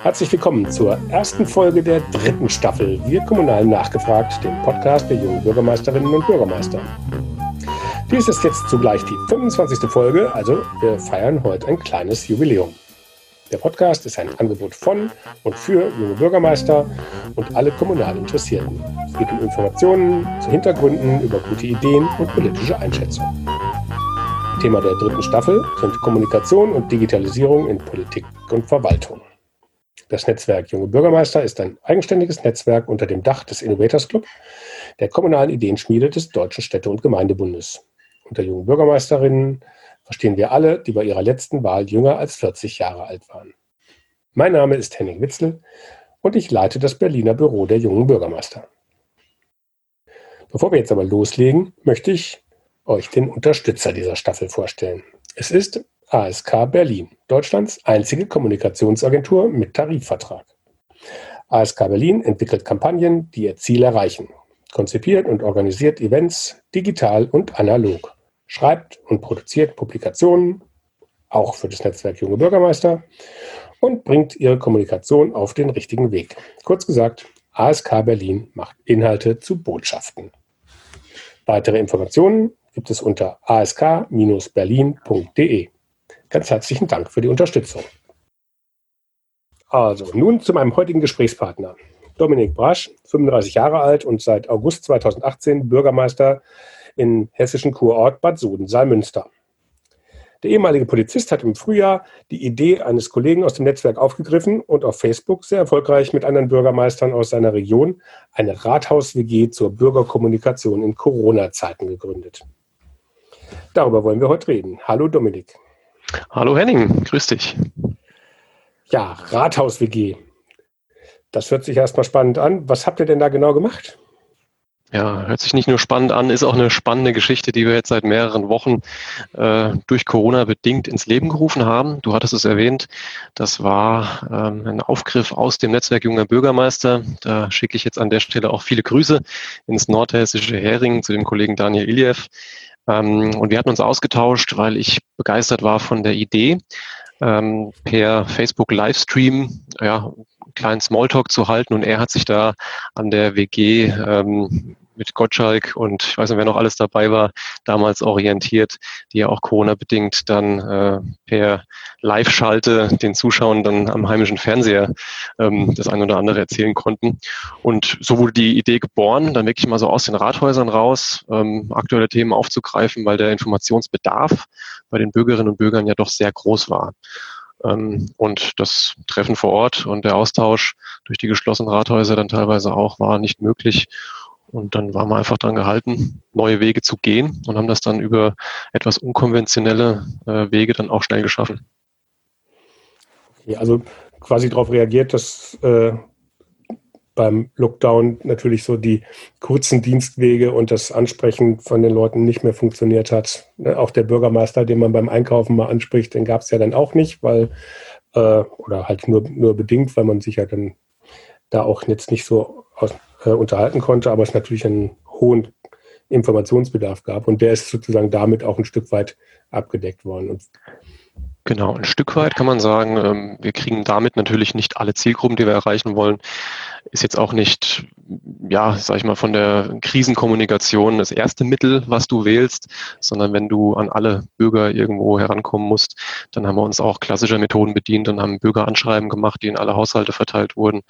Herzlich willkommen zur ersten Folge der dritten Staffel Wir Kommunal nachgefragt, dem Podcast der jungen Bürgermeisterinnen und Bürgermeister. Dies ist jetzt zugleich die 25. Folge, also wir feiern heute ein kleines Jubiläum. Der Podcast ist ein Angebot von und für junge Bürgermeister und alle kommunal Interessierten. Es geht um Informationen zu Hintergründen, über gute Ideen und politische Einschätzungen. Thema der dritten Staffel sind Kommunikation und Digitalisierung in Politik und Verwaltung. Das Netzwerk Junge Bürgermeister ist ein eigenständiges Netzwerk unter dem Dach des Innovators Club, der kommunalen Ideenschmiede des Deutschen Städte- und Gemeindebundes. Unter jungen Bürgermeisterinnen verstehen wir alle, die bei ihrer letzten Wahl jünger als 40 Jahre alt waren. Mein Name ist Henning Witzel und ich leite das Berliner Büro der jungen Bürgermeister. Bevor wir jetzt aber loslegen, möchte ich euch den Unterstützer dieser Staffel vorstellen. Es ist ASK Berlin, Deutschlands einzige Kommunikationsagentur mit Tarifvertrag. ASK Berlin entwickelt Kampagnen, die ihr Ziel erreichen, konzipiert und organisiert Events digital und analog, schreibt und produziert Publikationen, auch für das Netzwerk Junge Bürgermeister, und bringt ihre Kommunikation auf den richtigen Weg. Kurz gesagt, ASK Berlin macht Inhalte zu Botschaften. Weitere Informationen gibt es unter ask-berlin.de. Ganz herzlichen Dank für die Unterstützung. Also, nun zu meinem heutigen Gesprächspartner. Dominik Brasch, 35 Jahre alt und seit August 2018 Bürgermeister in hessischen Kurort Bad Soden-Saalmünster. Der ehemalige Polizist hat im Frühjahr die Idee eines Kollegen aus dem Netzwerk aufgegriffen und auf Facebook sehr erfolgreich mit anderen Bürgermeistern aus seiner Region eine Rathaus-WG zur Bürgerkommunikation in Corona-Zeiten gegründet. Darüber wollen wir heute reden. Hallo Dominik. Hallo Henning, grüß dich. Ja, Rathaus-WG. Das hört sich erstmal spannend an. Was habt ihr denn da genau gemacht? Ja, hört sich nicht nur spannend an, ist auch eine spannende Geschichte, die wir jetzt seit mehreren Wochen äh, durch Corona bedingt ins Leben gerufen haben. Du hattest es erwähnt, das war ähm, ein Aufgriff aus dem Netzwerk junger Bürgermeister. Da schicke ich jetzt an der Stelle auch viele Grüße ins nordhessische Hering zu dem Kollegen Daniel Iljev. Ähm, und wir hatten uns ausgetauscht, weil ich begeistert war von der Idee, ähm, per Facebook Livestream ja, einen kleinen Smalltalk zu halten. Und er hat sich da an der WG ähm, mit Gottschalk und ich weiß nicht, wer noch alles dabei war, damals orientiert, die ja auch Corona-bedingt dann äh, per Live-Schalte den Zuschauern dann am heimischen Fernseher ähm, das eine oder andere erzählen konnten. Und so wurde die Idee geboren, dann wirklich mal so aus den Rathäusern raus, ähm, aktuelle Themen aufzugreifen, weil der Informationsbedarf bei den Bürgerinnen und Bürgern ja doch sehr groß war. Ähm, und das Treffen vor Ort und der Austausch durch die geschlossenen Rathäuser dann teilweise auch war nicht möglich. Und dann waren wir einfach daran gehalten, neue Wege zu gehen und haben das dann über etwas unkonventionelle äh, Wege dann auch schnell geschaffen. Okay, also quasi darauf reagiert, dass äh, beim Lockdown natürlich so die kurzen Dienstwege und das Ansprechen von den Leuten nicht mehr funktioniert hat. Ne, auch der Bürgermeister, den man beim Einkaufen mal anspricht, den gab es ja dann auch nicht, weil, äh, oder halt nur, nur bedingt, weil man sich ja dann da auch jetzt nicht so aus, äh, unterhalten konnte, aber es natürlich einen hohen Informationsbedarf gab und der ist sozusagen damit auch ein Stück weit abgedeckt worden. Und Genau, ein Stück weit kann man sagen, ähm, wir kriegen damit natürlich nicht alle Zielgruppen, die wir erreichen wollen. Ist jetzt auch nicht, ja, sag ich mal, von der Krisenkommunikation das erste Mittel, was du wählst, sondern wenn du an alle Bürger irgendwo herankommen musst, dann haben wir uns auch klassischer Methoden bedient und haben Bürgeranschreiben gemacht, die in alle Haushalte verteilt wurden.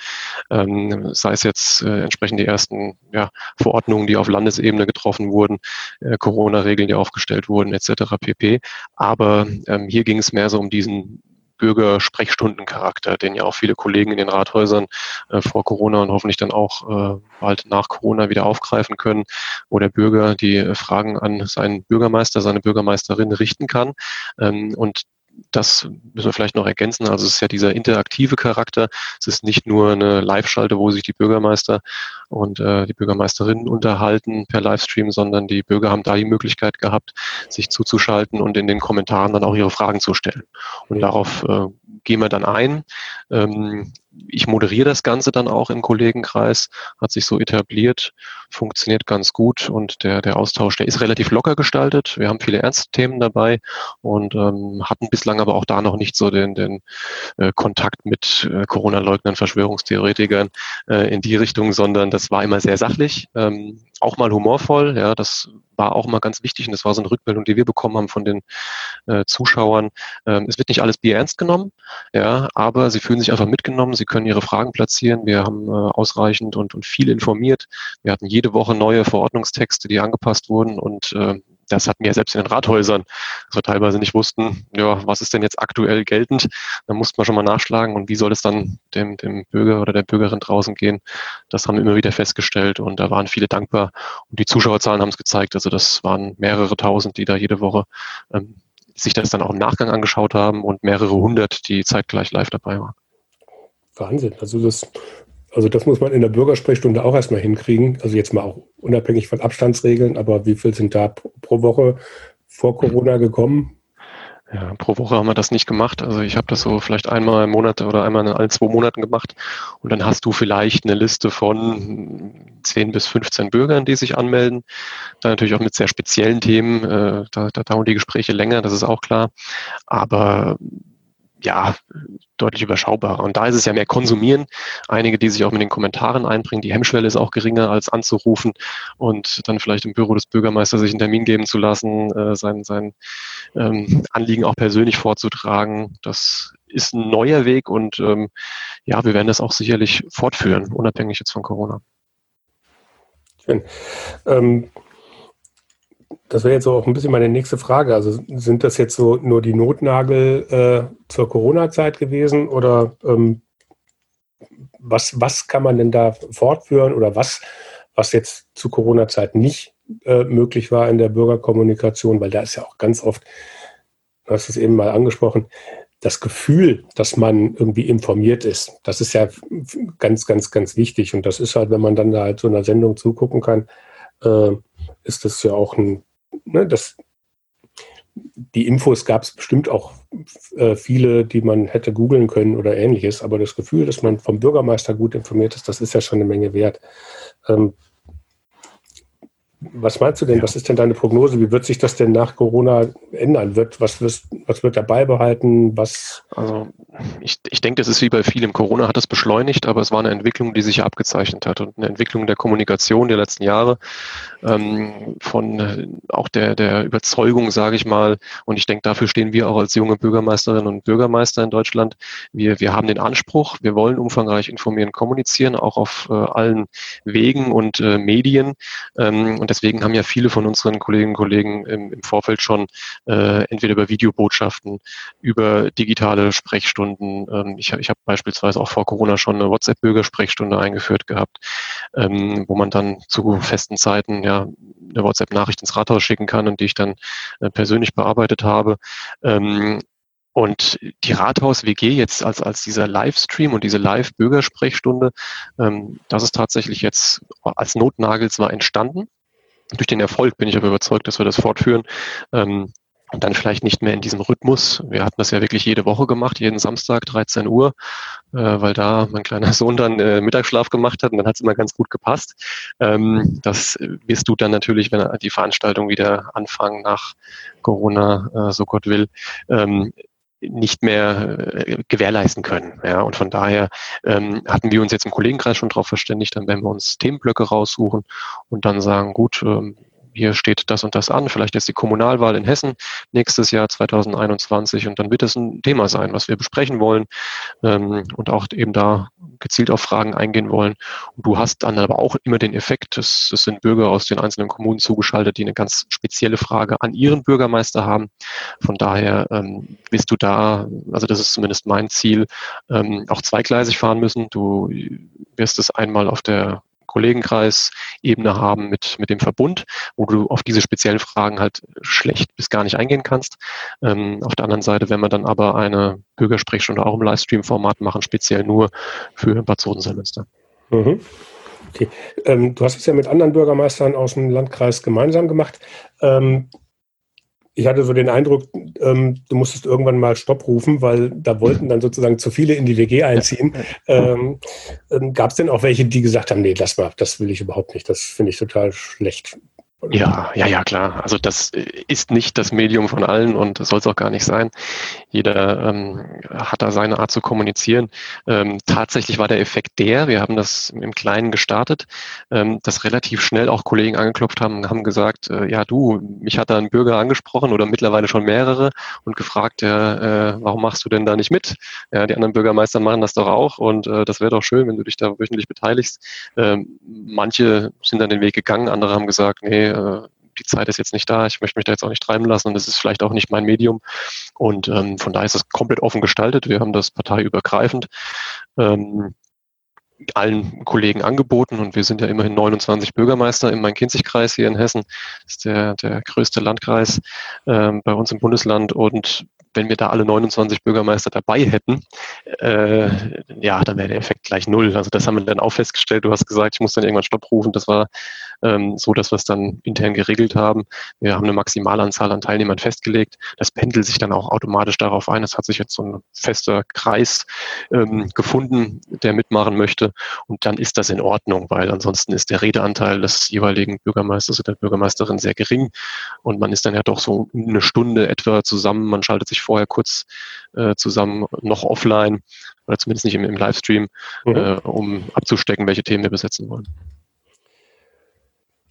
Ähm, sei es jetzt äh, entsprechend die ersten ja, Verordnungen, die auf Landesebene getroffen wurden, äh, Corona-Regeln, die aufgestellt wurden, etc. pp. Aber ähm, hier ging es mehr so um diesen Bürgersprechstundencharakter, den ja auch viele Kollegen in den Rathäusern äh, vor Corona und hoffentlich dann auch äh, bald nach Corona wieder aufgreifen können, wo der Bürger die äh, Fragen an seinen Bürgermeister, seine Bürgermeisterin richten kann. Ähm, und das müssen wir vielleicht noch ergänzen. Also es ist ja dieser interaktive Charakter. Es ist nicht nur eine Live-Schalte, wo sich die Bürgermeister und äh, die Bürgermeisterinnen unterhalten per Livestream, sondern die Bürger haben da die Möglichkeit gehabt, sich zuzuschalten und in den Kommentaren dann auch ihre Fragen zu stellen. Und darauf äh, gehen wir dann ein. Ähm, ich moderiere das Ganze dann auch im Kollegenkreis, hat sich so etabliert, funktioniert ganz gut und der, der Austausch, der ist relativ locker gestaltet. Wir haben viele ernste Themen dabei und ähm, hatten bislang aber auch da noch nicht so den, den äh, Kontakt mit äh, Corona-Leugnern, Verschwörungstheoretikern äh, in die Richtung, sondern das war immer sehr sachlich, ähm, auch mal humorvoll. Ja, das war auch mal ganz wichtig und das war so eine Rückmeldung, die wir bekommen haben von den äh, Zuschauern. Ähm, es wird nicht alles Bier ernst genommen, ja, aber sie fühlen sich einfach mitgenommen, sie können ihre Fragen platzieren. Wir haben äh, ausreichend und, und viel informiert. Wir hatten jede Woche neue Verordnungstexte, die angepasst wurden und äh, das hatten wir selbst in den Rathäusern, dass wir teilweise nicht wussten, ja, was ist denn jetzt aktuell geltend. Da mussten wir schon mal nachschlagen und wie soll es dann dem, dem Bürger oder der Bürgerin draußen gehen. Das haben wir immer wieder festgestellt und da waren viele dankbar. Und die Zuschauerzahlen haben es gezeigt. Also das waren mehrere tausend, die da jede Woche ähm, sich das dann auch im Nachgang angeschaut haben und mehrere hundert, die zeitgleich live dabei waren. Wahnsinn. Also das, also das muss man in der Bürgersprechstunde auch erstmal hinkriegen. Also jetzt mal auch unabhängig von Abstandsregeln, aber wie viel sind da pro Woche vor Corona gekommen? Ja, pro Woche haben wir das nicht gemacht. Also ich habe das so vielleicht einmal im Monat oder einmal in allen zwei Monaten gemacht. Und dann hast du vielleicht eine Liste von 10 bis 15 Bürgern, die sich anmelden. Dann natürlich auch mit sehr speziellen Themen. Äh, da, da dauern die Gespräche länger, das ist auch klar. Aber ja, deutlich überschaubarer. Und da ist es ja mehr konsumieren. Einige, die sich auch mit den Kommentaren einbringen. Die Hemmschwelle ist auch geringer als anzurufen und dann vielleicht im Büro des Bürgermeisters sich einen Termin geben zu lassen, äh, sein, sein ähm, Anliegen auch persönlich vorzutragen. Das ist ein neuer Weg und ähm, ja, wir werden das auch sicherlich fortführen, unabhängig jetzt von Corona. Schön. Ähm, das wäre jetzt auch ein bisschen meine nächste Frage. Also sind das jetzt so nur die Notnagel äh, zur Corona-Zeit gewesen oder ähm, was, was kann man denn da fortführen oder was, was jetzt zu Corona-Zeit nicht äh, möglich war in der Bürgerkommunikation, weil da ist ja auch ganz oft, du hast es eben mal angesprochen, das Gefühl, dass man irgendwie informiert ist, das ist ja ganz, ganz, ganz wichtig. Und das ist halt, wenn man dann da halt so einer Sendung zugucken kann, äh, ist das ja auch ein, ne, das, die Infos gab es bestimmt auch äh, viele, die man hätte googeln können oder ähnliches, aber das Gefühl, dass man vom Bürgermeister gut informiert ist, das ist ja schon eine Menge wert. Ähm, was meinst du denn? Was ist denn deine Prognose? Wie wird sich das denn nach Corona ändern? Wird, was, wirst, was wird er beibehalten? Was? Also ich, ich denke, das ist wie bei vielem. Corona hat das beschleunigt, aber es war eine Entwicklung, die sich ja abgezeichnet hat und eine Entwicklung der Kommunikation der letzten Jahre, ähm, von äh, auch der, der Überzeugung, sage ich mal. Und ich denke, dafür stehen wir auch als junge Bürgermeisterinnen und Bürgermeister in Deutschland. Wir, wir haben den Anspruch, wir wollen umfangreich informieren, kommunizieren, auch auf äh, allen Wegen und äh, Medien. Ähm, und deswegen haben ja viele von unseren Kolleginnen und Kollegen im, im Vorfeld schon äh, entweder über Videobotschaften, über digitale Sprechstunden, ähm, ich, ich habe beispielsweise auch vor Corona schon eine WhatsApp-Bürgersprechstunde eingeführt gehabt, ähm, wo man dann zu festen Zeiten ja eine WhatsApp-Nachricht ins Rathaus schicken kann und die ich dann äh, persönlich bearbeitet habe. Ähm, und die Rathaus-WG jetzt als, als dieser Livestream und diese Live-Bürgersprechstunde, ähm, das ist tatsächlich jetzt als Notnagel zwar entstanden, durch den Erfolg bin ich aber überzeugt, dass wir das fortführen. Ähm, und dann vielleicht nicht mehr in diesem Rhythmus. Wir hatten das ja wirklich jede Woche gemacht, jeden Samstag 13 Uhr, äh, weil da mein kleiner Sohn dann äh, Mittagsschlaf gemacht hat und dann hat es immer ganz gut gepasst. Ähm, das wirst du dann natürlich, wenn die Veranstaltung wieder anfangen nach Corona, äh, so Gott will, ähm, nicht mehr äh, gewährleisten können. Ja, und von daher ähm, hatten wir uns jetzt im Kollegenkreis schon darauf verständigt, dann werden wir uns Themenblöcke raussuchen und dann sagen, gut, ähm, hier steht das und das an, vielleicht jetzt die Kommunalwahl in Hessen nächstes Jahr 2021 und dann wird es ein Thema sein, was wir besprechen wollen ähm, und auch eben da gezielt auf Fragen eingehen wollen. Und du hast dann aber auch immer den Effekt, es, es sind Bürger aus den einzelnen Kommunen zugeschaltet, die eine ganz spezielle Frage an ihren Bürgermeister haben. Von daher ähm, bist du da, also das ist zumindest mein Ziel, ähm, auch zweigleisig fahren müssen. Du wirst es einmal auf der Kollegenkreis-Ebene haben mit, mit dem Verbund, wo du auf diese speziellen Fragen halt schlecht bis gar nicht eingehen kannst. Ähm, auf der anderen Seite, wenn wir dann aber eine Bürgersprechstunde auch im Livestream-Format machen, speziell nur für Bad Sodenselmünster. Mhm. Okay. Ähm, du hast es ja mit anderen Bürgermeistern aus dem Landkreis gemeinsam gemacht. Ähm, ich hatte so den Eindruck, ähm, du musstest irgendwann mal Stopp rufen, weil da wollten dann sozusagen zu viele in die WG einziehen. Ähm, ähm, Gab es denn auch welche, die gesagt haben, nee, lass mal, das will ich überhaupt nicht, das finde ich total schlecht. Ja, ja, ja, klar. Also das ist nicht das Medium von allen und soll es auch gar nicht sein. Jeder ähm, hat da seine Art zu kommunizieren. Ähm, tatsächlich war der Effekt der, wir haben das im Kleinen gestartet, ähm, dass relativ schnell auch Kollegen angeklopft haben und haben gesagt, äh, ja du, mich hat da ein Bürger angesprochen oder mittlerweile schon mehrere und gefragt, äh, warum machst du denn da nicht mit? Ja, die anderen Bürgermeister machen das doch auch und äh, das wäre doch schön, wenn du dich da wöchentlich beteiligst. Ähm, manche sind dann den Weg gegangen, andere haben gesagt, nee, äh, die Zeit ist jetzt nicht da, ich möchte mich da jetzt auch nicht treiben lassen und es ist vielleicht auch nicht mein Medium. Und ähm, von daher ist es komplett offen gestaltet. Wir haben das parteiübergreifend ähm, allen Kollegen angeboten und wir sind ja immerhin 29 Bürgermeister im Main-Kinzig-Kreis hier in Hessen. Das ist der, der größte Landkreis ähm, bei uns im Bundesland und wenn wir da alle 29 Bürgermeister dabei hätten, äh, ja, dann wäre der Effekt gleich null. Also das haben wir dann auch festgestellt. Du hast gesagt, ich muss dann irgendwann Stopp rufen. Das war ähm, so, dass wir es dann intern geregelt haben. Wir haben eine Maximalanzahl an Teilnehmern festgelegt. Das pendelt sich dann auch automatisch darauf ein. Es hat sich jetzt so ein fester Kreis ähm, gefunden, der mitmachen möchte. Und dann ist das in Ordnung, weil ansonsten ist der Redeanteil des jeweiligen Bürgermeisters oder der Bürgermeisterin sehr gering. Und man ist dann ja doch so eine Stunde etwa zusammen. Man schaltet sich vorher kurz äh, zusammen noch offline oder zumindest nicht im, im Livestream, mhm. äh, um abzustecken, welche Themen wir besetzen wollen.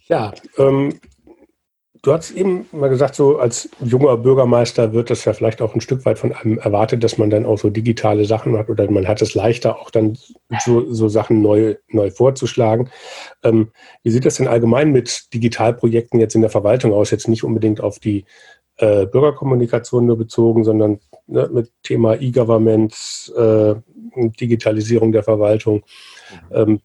Ja, ähm, du hast eben mal gesagt, so als junger Bürgermeister wird das ja vielleicht auch ein Stück weit von einem erwartet, dass man dann auch so digitale Sachen macht oder man hat es leichter, auch dann so, so Sachen neu, neu vorzuschlagen. Ähm, wie sieht das denn allgemein mit Digitalprojekten jetzt in der Verwaltung aus? Jetzt nicht unbedingt auf die äh, Bürgerkommunikation nur bezogen, sondern ne, mit Thema E-Government, äh, Digitalisierung der Verwaltung. Mhm. Ähm,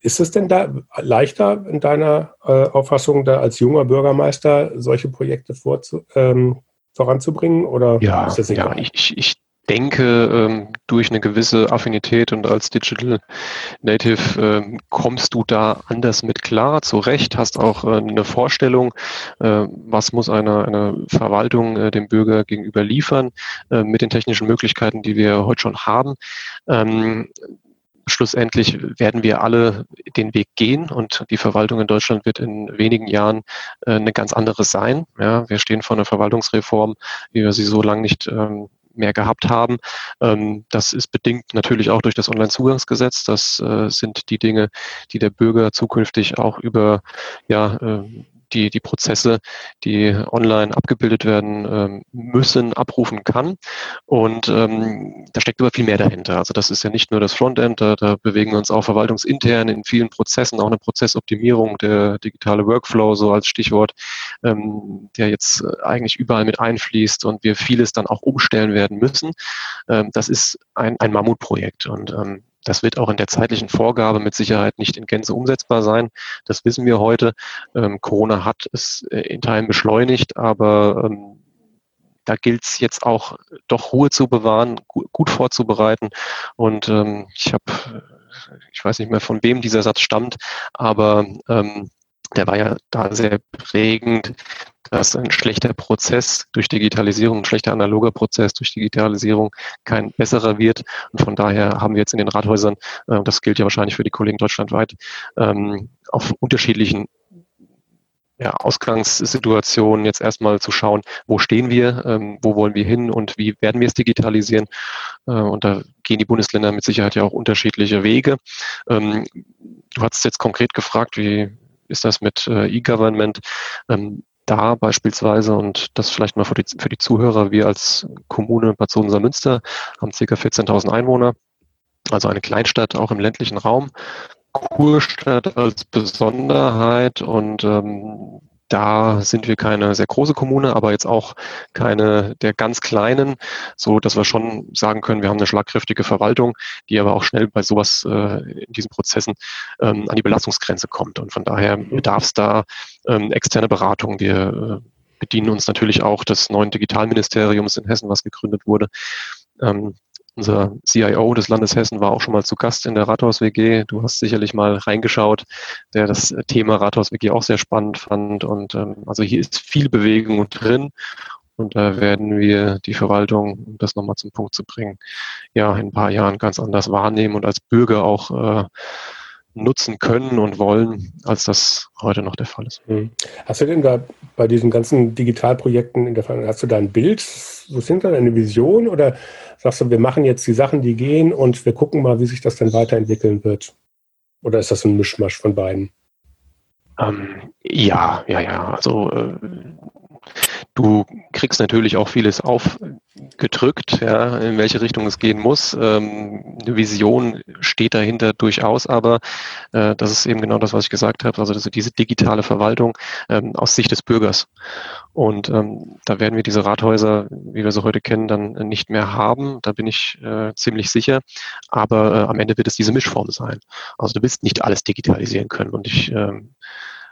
ist es denn da leichter in deiner äh, Auffassung, da als junger Bürgermeister solche Projekte vorzu, ähm, voranzubringen? Oder ja, ist das egal? ja ich, ich denke, ähm, durch eine gewisse Affinität und als Digital Native ähm, kommst du da anders mit klar, zurecht, hast auch äh, eine Vorstellung, äh, was muss eine, eine Verwaltung äh, dem Bürger gegenüber liefern äh, mit den technischen Möglichkeiten, die wir heute schon haben. Ähm, schlussendlich werden wir alle den Weg gehen und die Verwaltung in Deutschland wird in wenigen Jahren äh, eine ganz andere sein. Ja, wir stehen vor einer Verwaltungsreform, wie wir sie so lange nicht ähm, mehr gehabt haben. Ähm, das ist bedingt natürlich auch durch das Onlinezugangsgesetz. Das äh, sind die Dinge, die der Bürger zukünftig auch über ja, äh, die, die Prozesse, die online abgebildet werden ähm, müssen, abrufen kann. Und ähm, da steckt aber viel mehr dahinter. Also das ist ja nicht nur das Frontend, da, da bewegen wir uns auch verwaltungsintern in vielen Prozessen, auch eine Prozessoptimierung, der digitale Workflow so als Stichwort, ähm, der jetzt äh, eigentlich überall mit einfließt und wir vieles dann auch umstellen werden müssen. Ähm, das ist ein, ein Mammutprojekt und ähm, das wird auch in der zeitlichen Vorgabe mit Sicherheit nicht in Gänze umsetzbar sein. Das wissen wir heute. Ähm, Corona hat es äh, in Teilen beschleunigt, aber ähm, da gilt es jetzt auch doch Ruhe zu bewahren, gut, vorzubereiten. Und ähm, ich habe, ich weiß nicht mehr, von wem dieser Satz stammt, aber ähm, der war ja da sehr prägend, dass ein schlechter Prozess durch Digitalisierung, ein schlechter analoger Prozess durch Digitalisierung kein besserer wird. Und von daher haben wir jetzt in den Rathäusern, äh, das gilt ja wahrscheinlich für die Kollegen deutschlandweit, ähm, auf unterschiedlichen ja, Ausgangssituationen jetzt erstmal zu schauen, wo stehen wir, ähm, wo wollen wir hin und wie werden wir es digitalisieren. Äh, und da gehen die Bundesländer mit Sicherheit ja auch unterschiedliche Wege. Ähm, du hast jetzt konkret gefragt, wie ist das mit äh, E-Government? Ähm, da beispielsweise, und das vielleicht mal für die, für die Zuhörer, wir als Kommune Bad Sohn-Münster haben ca. 14.000 Einwohner, also eine Kleinstadt auch im ländlichen Raum. Kurstadt als Besonderheit und ähm, da sind wir keine sehr große Kommune, aber jetzt auch keine der ganz kleinen, so dass wir schon sagen können, wir haben eine schlagkräftige Verwaltung, die aber auch schnell bei sowas äh, in diesen Prozessen ähm, an die Belastungsgrenze kommt. Und von daher bedarf es da ähm, externe Beratung. Wir äh, bedienen uns natürlich auch des neuen Digitalministeriums in Hessen, was gegründet wurde. Ähm, Unser CIO des Landes Hessen war auch schon mal zu Gast in der Rathaus WG. Du hast sicherlich mal reingeschaut, der das Thema Rathaus WG auch sehr spannend fand. Und ähm, also hier ist viel Bewegung drin. Und da werden wir die Verwaltung, um das nochmal zum Punkt zu bringen, ja, in ein paar Jahren ganz anders wahrnehmen und als Bürger auch äh, nutzen können und wollen, als das heute noch der Fall ist. Hm. Hast du denn da bei diesen ganzen Digitalprojekten in der Vergangenheit, hast du da ein Bild? So sind da eine Vision oder sagst du, wir machen jetzt die Sachen, die gehen und wir gucken mal, wie sich das dann weiterentwickeln wird? Oder ist das ein Mischmasch von beiden? Ähm, ja, ja, ja. Also äh, Du kriegst natürlich auch vieles aufgedrückt, ja, in welche Richtung es gehen muss. Ähm, eine Vision steht dahinter durchaus, aber äh, das ist eben genau das, was ich gesagt habe, also diese digitale Verwaltung ähm, aus Sicht des Bürgers. Und ähm, da werden wir diese Rathäuser, wie wir sie heute kennen, dann nicht mehr haben. Da bin ich äh, ziemlich sicher. Aber äh, am Ende wird es diese Mischform sein. Also du wirst nicht alles digitalisieren können. Und ich ähm,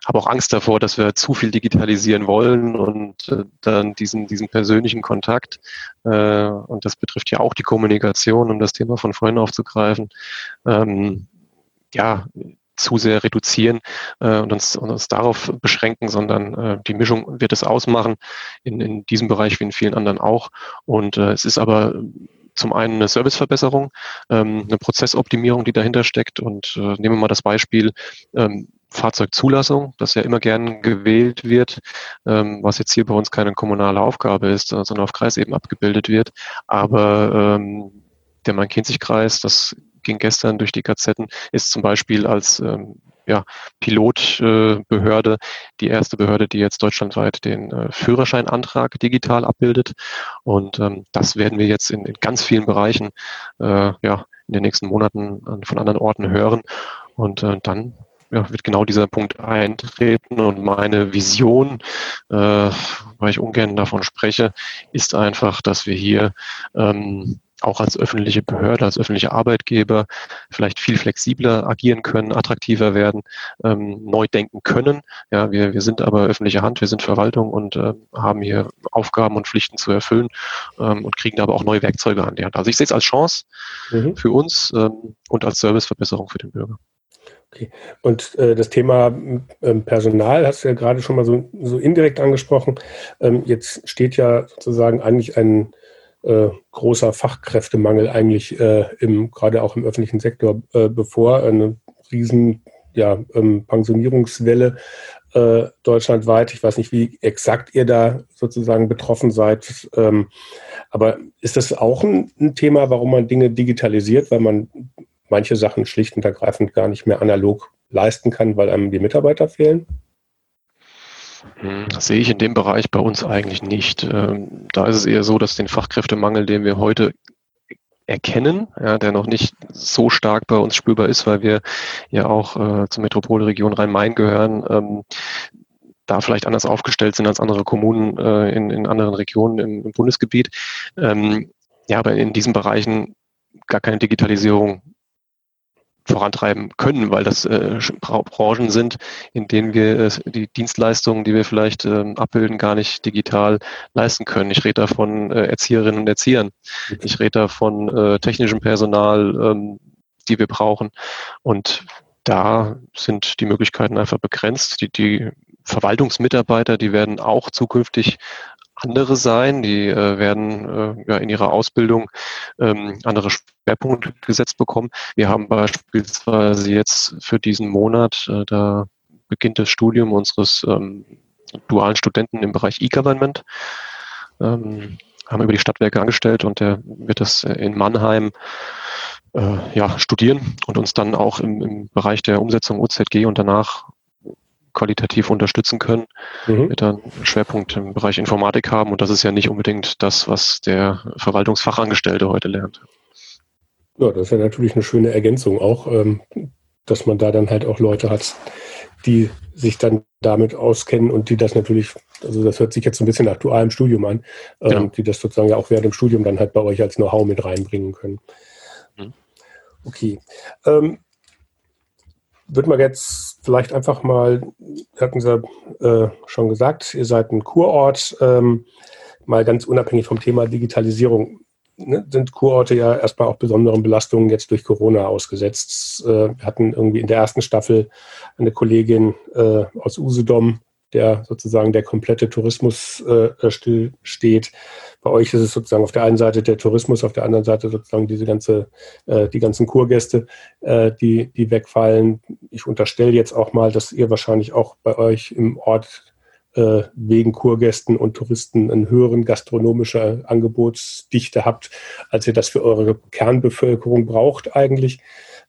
habe auch Angst davor, dass wir zu viel digitalisieren wollen und äh, dann diesen, diesen persönlichen Kontakt, äh, und das betrifft ja auch die Kommunikation, um das Thema von vorhin aufzugreifen, ähm, ja, zu sehr reduzieren äh, und, uns, und uns darauf beschränken, sondern äh, die Mischung wird es ausmachen, in, in diesem Bereich wie in vielen anderen auch. Und äh, es ist aber zum einen eine Serviceverbesserung, ähm, eine Prozessoptimierung, die dahinter steckt. Und äh, nehmen wir mal das Beispiel, ähm, Fahrzeugzulassung, das ja immer gern gewählt wird, ähm, was jetzt hier bei uns keine kommunale Aufgabe ist, sondern auf Kreisebene abgebildet wird. Aber ähm, der Main-Kinzig-Kreis, das ging gestern durch die Gazetten, ist zum Beispiel als ähm, ja, Pilotbehörde äh, die erste Behörde, die jetzt deutschlandweit den äh, Führerscheinantrag digital abbildet. Und ähm, das werden wir jetzt in, in ganz vielen Bereichen äh, ja, in den nächsten Monaten von anderen Orten hören. Und äh, dann ja, wird genau dieser Punkt eintreten. Und meine Vision, äh, weil ich ungern davon spreche, ist einfach, dass wir hier ähm, auch als öffentliche Behörde, als öffentliche Arbeitgeber vielleicht viel flexibler agieren können, attraktiver werden, ähm, neu denken können. Ja, wir, wir sind aber öffentliche Hand, wir sind Verwaltung und äh, haben hier Aufgaben und Pflichten zu erfüllen ähm, und kriegen aber auch neue Werkzeuge an die Hand. Also ich sehe es als Chance mhm. für uns ähm, und als Serviceverbesserung für den Bürger. Okay. Und äh, das Thema ähm, Personal hast du ja gerade schon mal so, so indirekt angesprochen. Ähm, jetzt steht ja sozusagen eigentlich ein äh, großer Fachkräftemangel eigentlich äh, im, gerade auch im öffentlichen Sektor äh, bevor. Eine riesen ja, ähm, Pensionierungswelle äh, deutschlandweit. Ich weiß nicht, wie exakt ihr da sozusagen betroffen seid. Ähm, aber ist das auch ein, ein Thema, warum man Dinge digitalisiert, weil man manche Sachen schlicht und ergreifend gar nicht mehr analog leisten kann, weil einem die Mitarbeiter fehlen? Hm, das sehe ich in dem Bereich bei uns eigentlich nicht. Ähm, da ist es eher so, dass den Fachkräftemangel, den wir heute erkennen, ja, der noch nicht so stark bei uns spürbar ist, weil wir ja auch äh, zur Metropolregion Rhein-Main gehören, ähm, da vielleicht anders aufgestellt sind als andere Kommunen äh, in, in anderen Regionen im, im Bundesgebiet. Ähm, ja, aber in diesen Bereichen gar keine Digitalisierung vorantreiben können, weil das äh, Branchen sind, in denen wir äh, die Dienstleistungen, die wir vielleicht äh, abbilden, gar nicht digital leisten können. Ich rede da von äh, Erzieherinnen und Erziehern. Ich rede da von äh, technischem Personal, ähm, die wir brauchen. Und da sind die Möglichkeiten einfach begrenzt. Die, die Verwaltungsmitarbeiter, die werden auch zukünftig andere sein. Die äh, werden äh, ja, in ihrer Ausbildung ähm, andere Schwerpunkte gesetzt bekommen. Wir haben beispielsweise jetzt für diesen Monat, äh, da beginnt das Studium unseres ähm, dualen Studenten im Bereich E-Government. Ähm, haben über die Stadtwerke angestellt und der wird das in Mannheim äh, ja, studieren und uns dann auch im, im Bereich der Umsetzung OZG und danach qualitativ unterstützen können, mhm. wird dann Schwerpunkt im Bereich Informatik haben und das ist ja nicht unbedingt das, was der Verwaltungsfachangestellte heute lernt. Ja, das ist ja natürlich eine schöne Ergänzung auch, ähm, dass man da dann halt auch Leute hat, die sich dann damit auskennen und die das natürlich, also das hört sich jetzt so ein bisschen nach dualem Studium an, ähm, genau. die das sozusagen ja auch während dem Studium dann halt bei euch als Know-how mit reinbringen können. Mhm. Okay. Ähm, würde man jetzt vielleicht einfach mal, hatten Sie äh, schon gesagt, ihr seid ein Kurort, ähm, mal ganz unabhängig vom Thema Digitalisierung. ne, sind Kurorte ja erstmal auch besonderen Belastungen jetzt durch Corona ausgesetzt. Äh, wir hatten irgendwie in der ersten Staffel eine Kollegin äh, aus Usedom, der sozusagen der komplette Tourismus äh, äh, still steht. Bei euch ist es sozusagen auf der einen Seite der Tourismus, auf der anderen Seite sozusagen diese ganze, äh, die ganzen Kurgäste, äh, die, die wegfallen. Ich unterstelle jetzt auch mal, dass ihr wahrscheinlich auch bei euch im Ort äh, wegen Kurgästen und Touristen einen höheren gastronomische Angebotsdichte habt, als ihr das für eure Kernbevölkerung braucht eigentlich.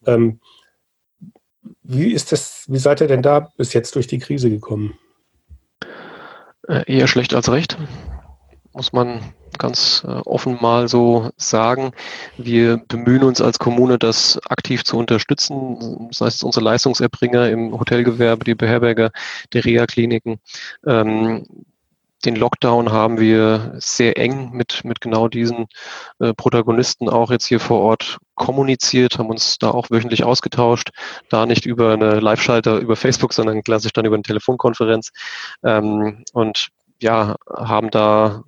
Ähm, wie ist das, wie seid ihr denn da bis jetzt durch die Krise gekommen? Äh, eher schlecht als recht, muss man ganz äh, offen mal so sagen. Wir bemühen uns als Kommune, das aktiv zu unterstützen, sei es unsere Leistungserbringer im Hotelgewerbe, die Beherberger der Reha-Kliniken. Ähm, den Lockdown haben wir sehr eng mit, mit genau diesen äh, Protagonisten auch jetzt hier vor Ort kommuniziert, haben uns da auch wöchentlich ausgetauscht, da nicht über eine Live-Schalter über Facebook, sondern klassisch dann über eine Telefonkonferenz ähm, und ja, haben da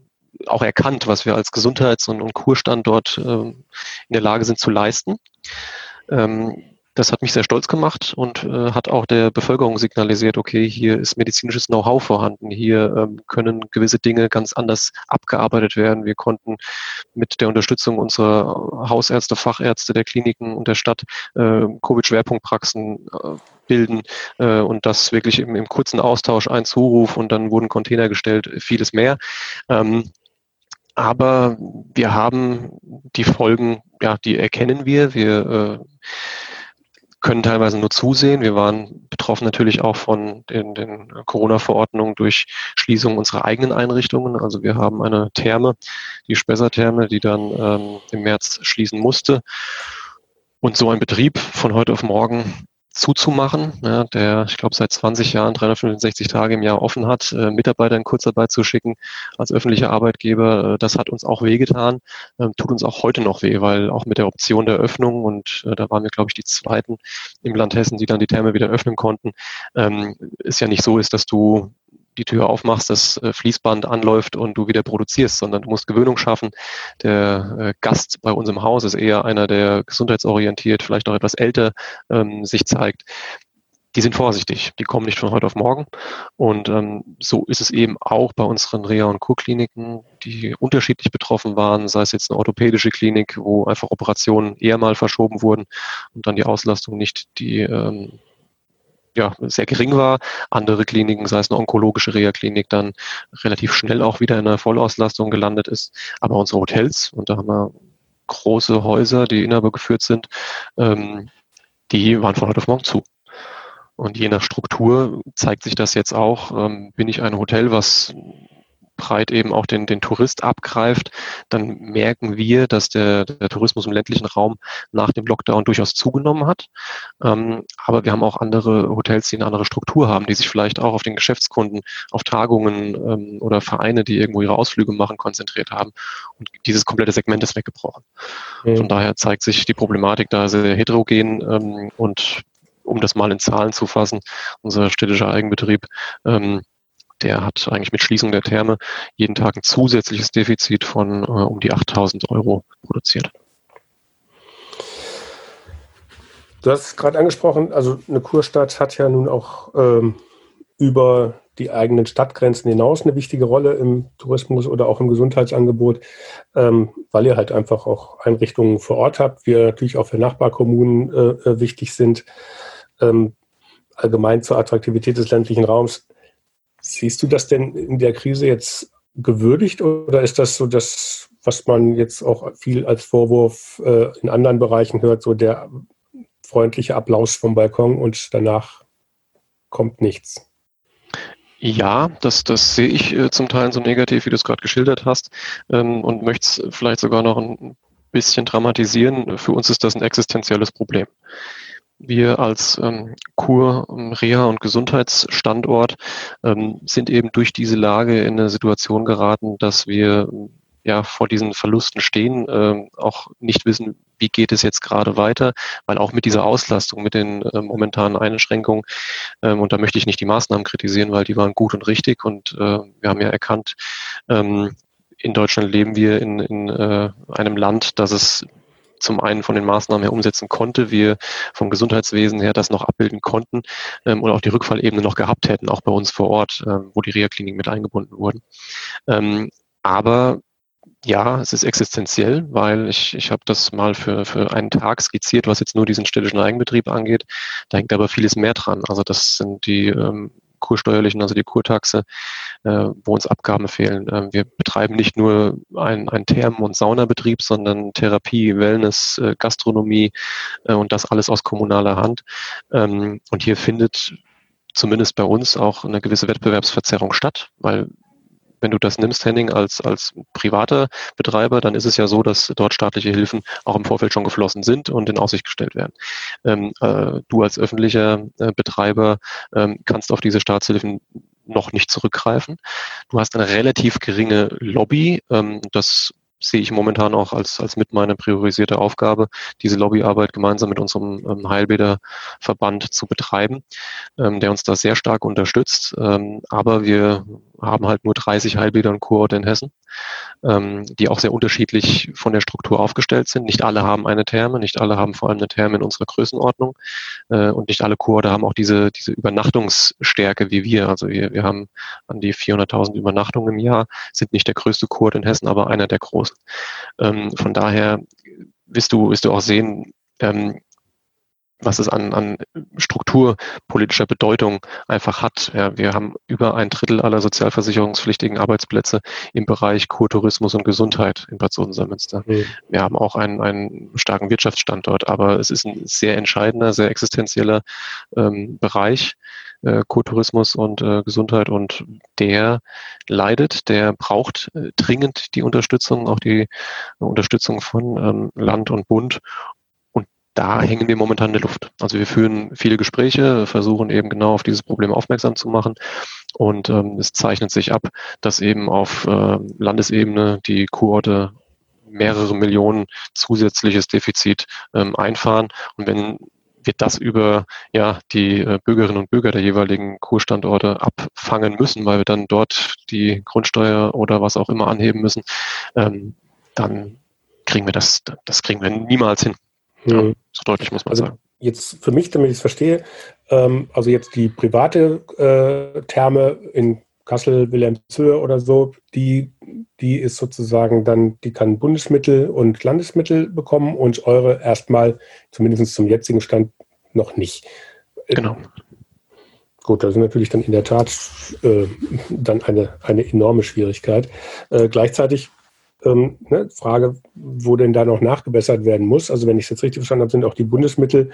auch erkannt, was wir als Gesundheits- und, und Kurstandort äh, in der Lage sind zu leisten. Ähm, das hat mich sehr stolz gemacht und äh, hat auch der Bevölkerung signalisiert, okay, hier ist medizinisches Know-how vorhanden, hier ähm, können gewisse Dinge ganz anders abgearbeitet werden. Wir konnten mit der Unterstützung unserer Hausärzte, Fachärzte der Kliniken und der Stadt Covid-Schwerpunktpraxen äh, bilden äh, und das wirklich im, im, kurzen Austausch ein Zuruf und dann wurden Container gestellt, vieles mehr. Ähm, aber wir haben die Folgen, ja, die erkennen wir. Wir äh, können teilweise nur zusehen. Wir waren betroffen natürlich auch von den, den Corona-Verordnungen durch Schließung unserer eigenen Einrichtungen. Also wir haben eine Therme, die Spessartherme, die dann ähm, im März schließen musste. Und so ein Betrieb von heute auf morgen zuzumachen, ja, der, ich glaube, seit 20 Jahren 365 Tage im Jahr offen hat, äh, Mitarbeiter in Kurzarbeit zu schicken als öffentlicher Arbeitgeber, äh, das hat uns auch wehgetan, äh, tut uns auch heute noch weh, weil auch mit der Option der Öffnung und äh, da waren wir, glaube ich, die Zweiten im Land Hessen, die dann die Therme wieder öffnen konnten, ähm, ist ja nicht so ist, dass du die Tür aufmachst, das äh, Fließband anläuft und du wieder produzierst, sondern du musst Gewöhnung schaffen. Der äh, Gast bei uns im Haus ist eher einer, der gesundheitsorientiert, vielleicht auch etwas älter ähm, sich zeigt. Die sind vorsichtig, die kommen nicht von heute auf morgen. Und ähm, so ist es eben auch bei unseren Reha- und Kurkliniken, die unterschiedlich betroffen waren, sei es jetzt eine orthopädische Klinik, wo einfach Operationen eher mal verschoben wurden und dann die Auslastung nicht die ähm, ja, sehr gering war. Andere Kliniken, sei es eine onkologische Reha-Klinik, dann relativ schnell auch wieder in einer Vollauslastung gelandet ist. Aber unsere Hotels, und da haben wir große Häuser, die inhaber geführt sind, ähm, die waren von heute auf morgen zu. Und je nach Struktur zeigt sich das jetzt auch. Ähm, bin ich ein Hotel, was breit eben auch den, den Tourist abgreift, dann merken wir, dass der, der Tourismus im ländlichen Raum nach dem Lockdown durchaus zugenommen hat. Ähm, aber wir haben auch andere Hotels, die eine andere Struktur haben, die sich vielleicht auch auf den Geschäftskunden, auf Tagungen ähm, oder Vereine, die irgendwo ihre Ausflüge machen, konzentriert haben. Und dieses komplette Segment ist weggebrochen. Mhm. Von daher zeigt sich die Problematik da sehr heterogen ähm, und um das mal in Zahlen zu fassen, unser städtischer Eigenbetrieb ähm, der hat eigentlich mit Schließung der Therme jeden Tag ein zusätzliches Defizit von äh, um die 8000 Euro produziert. Du hast gerade angesprochen, also eine Kurstadt hat ja nun auch ähm, über die eigenen Stadtgrenzen hinaus eine wichtige Rolle im Tourismus oder auch im Gesundheitsangebot, ähm, weil ihr halt einfach auch Einrichtungen vor Ort habt, die natürlich auch für Nachbarkommunen äh, äh, wichtig sind. Ähm, allgemein zur Attraktivität des ländlichen Raums Siehst du das denn in der Krise jetzt gewürdigt oder ist das so das, was man jetzt auch viel als Vorwurf äh, in anderen Bereichen hört, so der freundliche Applaus vom Balkon und danach kommt nichts? Ja, das, das sehe ich äh, zum Teil so negativ, wie du es gerade geschildert hast ähm, und möchte es vielleicht sogar noch ein bisschen dramatisieren. Für uns ist das ein existenzielles Problem. Wir als ähm, Kur, ähm, Reha und Gesundheitsstandort ähm, sind eben durch diese Lage in eine Situation geraten, dass wir ja vor diesen Verlusten stehen, äh, auch nicht wissen, wie geht es jetzt gerade weiter, weil auch mit dieser Auslastung, mit den äh, momentanen Einschränkungen, ähm, und da möchte ich nicht die Maßnahmen kritisieren, weil die waren gut und richtig und äh, wir haben ja erkannt, ähm, in Deutschland leben wir in, in äh, einem Land, das es zum einen von den Maßnahmen her umsetzen konnte, wir vom Gesundheitswesen her das noch abbilden konnten ähm, oder auch die Rückfallebene noch gehabt hätten, auch bei uns vor Ort, ähm, wo die Reha-Kliniken mit eingebunden wurden. Ähm, aber ja, es ist existenziell, weil ich, ich habe das mal für, für einen Tag skizziert, was jetzt nur diesen städtischen Eigenbetrieb angeht. Da hängt aber vieles mehr dran. Also das sind die ähm, kursteuerlichen, also die Kurtaxe, äh, wo uns Abgaben fehlen. Äh, wir betreiben nicht nur einen Thermen- und Saunabetrieb, sondern Therapie, Wellness, äh, Gastronomie äh, und das alles aus kommunaler Hand. Ähm, und hier findet zumindest bei uns auch eine gewisse Wettbewerbsverzerrung statt, weil wenn du das nimmst, Henning, als, als privater Betreiber, dann ist es ja so, dass dort staatliche Hilfen auch im Vorfeld schon geflossen sind und in Aussicht gestellt werden. Ähm, äh, du als öffentlicher äh, Betreiber ähm, kannst auf diese Staatshilfen noch nicht zurückgreifen. Du hast eine relativ geringe Lobby. Ähm, das sehe ich momentan auch als, als mit meiner priorisierte Aufgabe, diese Lobbyarbeit gemeinsam mit unserem ähm, Heilbäderverband zu betreiben, ähm, der uns da sehr stark unterstützt. Ähm, aber wir haben halt nur 30 Heilbäder und Kurorte in Hessen, ähm, die auch sehr unterschiedlich von der Struktur aufgestellt sind. Nicht alle haben eine Therme, nicht alle haben vor allem eine Therme in unserer Größenordnung äh, und nicht alle Kurorte haben auch diese, diese Übernachtungsstärke wie wir. Also wir, wir haben an die 400.000 Übernachtungen im Jahr, sind nicht der größte Kurort in Hessen, aber einer der großen. Ähm, von daher wirst du, wirst du auch sehen, ähm, was es an, an strukturpolitischer Bedeutung einfach hat. Ja, wir haben über ein Drittel aller sozialversicherungspflichtigen Arbeitsplätze im Bereich Kurtourismus und Gesundheit in Bad Sodensalmünster. Mhm. Wir haben auch einen, einen starken Wirtschaftsstandort, aber es ist ein sehr entscheidender, sehr existenzieller ähm, Bereich, äh, Kurtourismus und äh, Gesundheit und der leidet, der braucht äh, dringend die Unterstützung, auch die Unterstützung von ähm, Land und Bund da hängen wir momentan in der Luft. Also wir führen viele Gespräche, versuchen eben genau auf dieses Problem aufmerksam zu machen. Und ähm, es zeichnet sich ab, dass eben auf äh, Landesebene die Kurorte mehrere Millionen zusätzliches Defizit ähm, einfahren. Und wenn wir das über ja, die äh, Bürgerinnen und Bürger der jeweiligen Kurstandorte abfangen müssen, weil wir dann dort die Grundsteuer oder was auch immer anheben müssen, ähm, dann kriegen wir das, das kriegen wir niemals hin. Ja, so deutlich muss man also sagen. Jetzt für mich, damit ich es verstehe, ähm, also jetzt die private äh, Therme in Kassel, Wilhelmshöhe oder so, die, die ist sozusagen dann, die kann Bundesmittel und Landesmittel bekommen und eure erstmal, zumindest zum jetzigen Stand, noch nicht. Genau. Gut, das ist natürlich dann in der Tat äh, dann eine, eine enorme Schwierigkeit. Äh, gleichzeitig ähm, ne, Frage, wo denn da noch nachgebessert werden muss. Also wenn ich es jetzt richtig verstanden habe, sind auch die Bundesmittel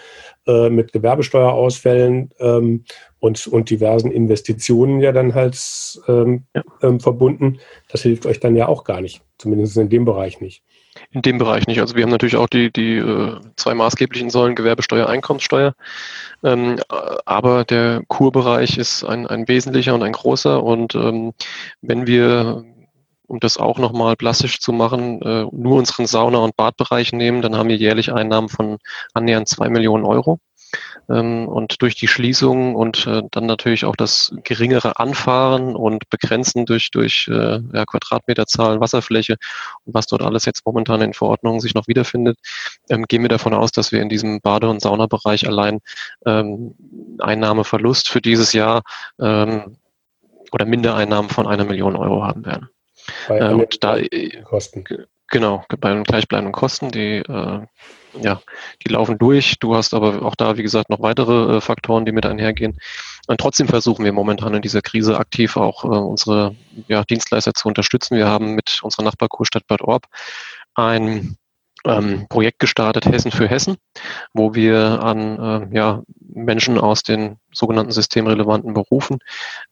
äh, mit Gewerbesteuerausfällen ähm, und, und diversen Investitionen ja dann halt ähm, ja. Ähm, verbunden. Das hilft euch dann ja auch gar nicht, zumindest in dem Bereich nicht. In dem Bereich nicht. Also wir haben natürlich auch die, die äh, zwei maßgeblichen Säulen Gewerbesteuer, Einkommenssteuer. Ähm, aber der Kurbereich ist ein, ein wesentlicher und ein großer. Und ähm, wenn wir um das auch nochmal plastisch zu machen, äh, nur unseren Sauna- und Badbereich nehmen, dann haben wir jährlich Einnahmen von annähernd zwei Millionen Euro. Ähm, und durch die Schließung und äh, dann natürlich auch das geringere Anfahren und Begrenzen durch, durch äh, ja, Quadratmeterzahlen, Wasserfläche und was dort alles jetzt momentan in Verordnungen sich noch wiederfindet, ähm, gehen wir davon aus, dass wir in diesem Bade- und Saunabereich allein ähm, Einnahmeverlust für dieses Jahr ähm, oder Mindereinnahmen von einer Million Euro haben werden. Bei äh, und da, Kosten. Genau, bei den gleichbleibenden Kosten, die, äh, ja, die laufen durch. Du hast aber auch da, wie gesagt, noch weitere äh, Faktoren, die mit einhergehen. Und trotzdem versuchen wir momentan in dieser Krise aktiv auch äh, unsere ja, Dienstleister zu unterstützen. Wir haben mit unserer Nachbarkurstadt Bad Orb ein ähm, Projekt gestartet, Hessen für Hessen, wo wir an äh, ja, Menschen aus den sogenannten systemrelevanten Berufen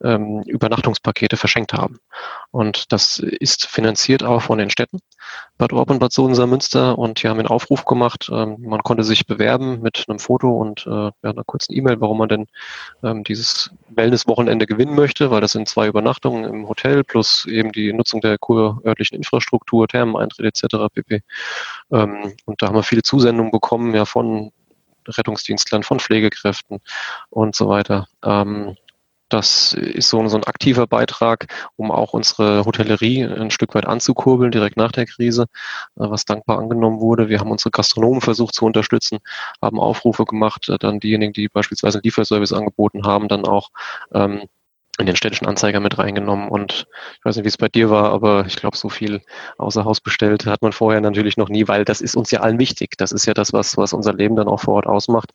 ähm, Übernachtungspakete verschenkt haben. Und das ist finanziert auch von den Städten, Bad Orb und Bad Sodenser-Münster. Und die haben einen Aufruf gemacht. Ähm, man konnte sich bewerben mit einem Foto und äh, einer kurzen E-Mail, warum man denn ähm, dieses Wellness-Wochenende gewinnen möchte, weil das sind zwei Übernachtungen im Hotel plus eben die Nutzung der kurörtlichen Infrastruktur, Thermeneintritt etc. pp. Ähm, und da haben wir viele Zusendungen bekommen, ja von Rettungsdienstlern, von Pflegekräften und so weiter. Ähm, das ist so, so ein aktiver Beitrag, um auch unsere Hotellerie ein Stück weit anzukurbeln, direkt nach der Krise, äh, was dankbar angenommen wurde. Wir haben unsere Gastronomen versucht zu unterstützen, haben Aufrufe gemacht, äh, dann diejenigen, die beispielsweise einen Lieferservice angeboten haben, dann auch ähm, in den städtischen Anzeiger mit reingenommen und ich weiß nicht, wie es bei dir war, aber ich glaube, so viel außer Haus bestellt hat man vorher natürlich noch nie, weil das ist uns ja allen wichtig. Das ist ja das, was, was unser Leben dann auch vor Ort ausmacht.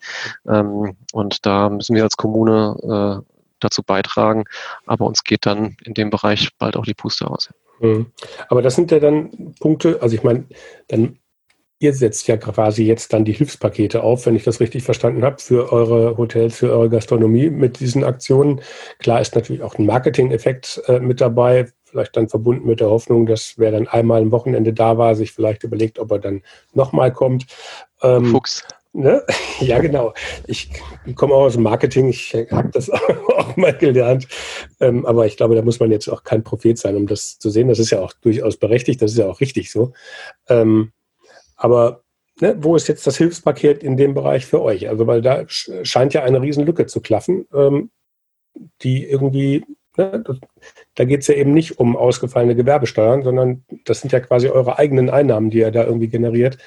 Ähm, und da müssen wir als Kommune äh, dazu beitragen, aber uns geht dann in dem Bereich bald auch die Puste aus. Mhm. Aber das sind ja dann Punkte, also ich meine, dann Ihr setzt ja quasi jetzt dann die Hilfspakete auf, wenn ich das richtig verstanden habe, für eure Hotels, für eure Gastronomie mit diesen Aktionen. Klar ist natürlich auch ein Marketing-Effekt äh, mit dabei, vielleicht dann verbunden mit der Hoffnung, dass wer dann einmal am Wochenende da war, sich vielleicht überlegt, ob er dann nochmal kommt. Ähm, Fuchs. Ne? Ja, genau. Ich komme auch aus dem Marketing, ich habe das auch mal gelernt. Ähm, aber ich glaube, da muss man jetzt auch kein Prophet sein, um das zu sehen. Das ist ja auch durchaus berechtigt, das ist ja auch richtig so. Ähm, aber ne, wo ist jetzt das Hilfspaket in dem Bereich für euch? Also, weil da scheint ja eine Riesenlücke zu klaffen, ähm, die irgendwie, da geht es ja eben nicht um ausgefallene Gewerbesteuern, sondern das sind ja quasi eure eigenen Einnahmen, die ihr da irgendwie generiert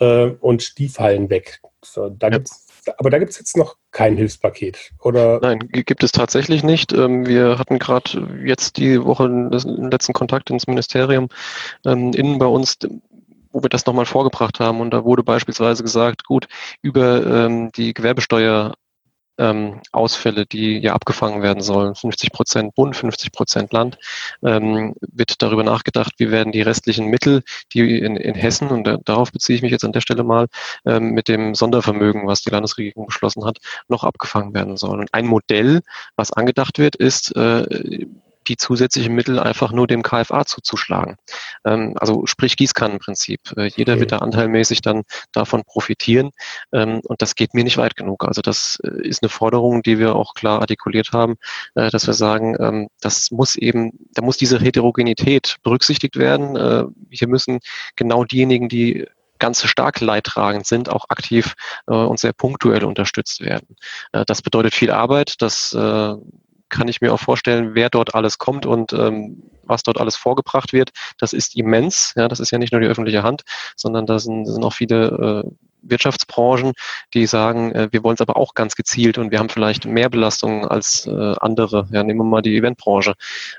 äh, und die fallen weg. So, da ja. gibt's aber da gibt es jetzt noch kein Hilfspaket, oder? Nein, gibt es tatsächlich nicht. Ähm, wir hatten gerade jetzt die Woche den letzten Kontakt ins Ministerium ähm, innen bei uns wo wir das nochmal vorgebracht haben. Und da wurde beispielsweise gesagt, gut, über ähm, die Gewerbesteuer ähm, Ausfälle, die ja abgefangen werden sollen, 50 Prozent Bund, 50 Prozent Land, ähm, wird darüber nachgedacht, wie werden die restlichen Mittel, die in, in Hessen, und da, darauf beziehe ich mich jetzt an der Stelle mal, ähm, mit dem Sondervermögen, was die Landesregierung beschlossen hat, noch abgefangen werden sollen. Und ein Modell, was angedacht wird, ist, äh, die zusätzlichen Mittel einfach nur dem KFA zuzuschlagen. Ähm, also sprich Gießkannenprinzip. Äh, jeder okay. wird da anteilmäßig dann davon profitieren ähm, und das geht mir nicht weit genug. Also das äh, ist eine Forderung, die wir auch klar artikuliert haben, äh, dass wir sagen, ähm, das muss eben, da muss diese Heterogenität berücksichtigt werden. Äh, hier müssen genau diejenigen, die ganz stark leidtragend sind, auch aktiv äh, und sehr punktuell unterstützt werden. Äh, das bedeutet viel Arbeit, das äh, kann ich mir auch vorstellen, wer dort alles kommt und ähm, was dort alles vorgebracht wird. Das ist immens. Ja, das ist ja nicht nur die öffentliche Hand, sondern da sind, sind auch viele äh, Wirtschaftsbranchen, die sagen, äh, wir wollen es aber auch ganz gezielt und wir haben vielleicht mehr Belastungen als äh, andere. Ja, nehmen wir mal die Eventbranche.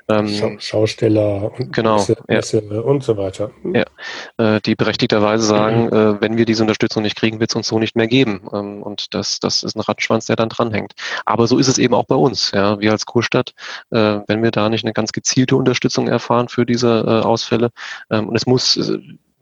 Ähm, Schausteller und, genau, Messe, Messe ja. und so weiter. Hm. Ja, äh, die berechtigterweise sagen, mhm. äh, wenn wir diese Unterstützung nicht kriegen, wird es uns so nicht mehr geben. Ähm, und das, das ist ein Rattenschwanz, der dann dranhängt. Aber so ist es eben auch bei uns. Ja, wir als Kurstadt, äh, wenn wir da nicht eine ganz gezielte Unterstützung erfahren für diese äh, Ausfälle, ähm, und es muss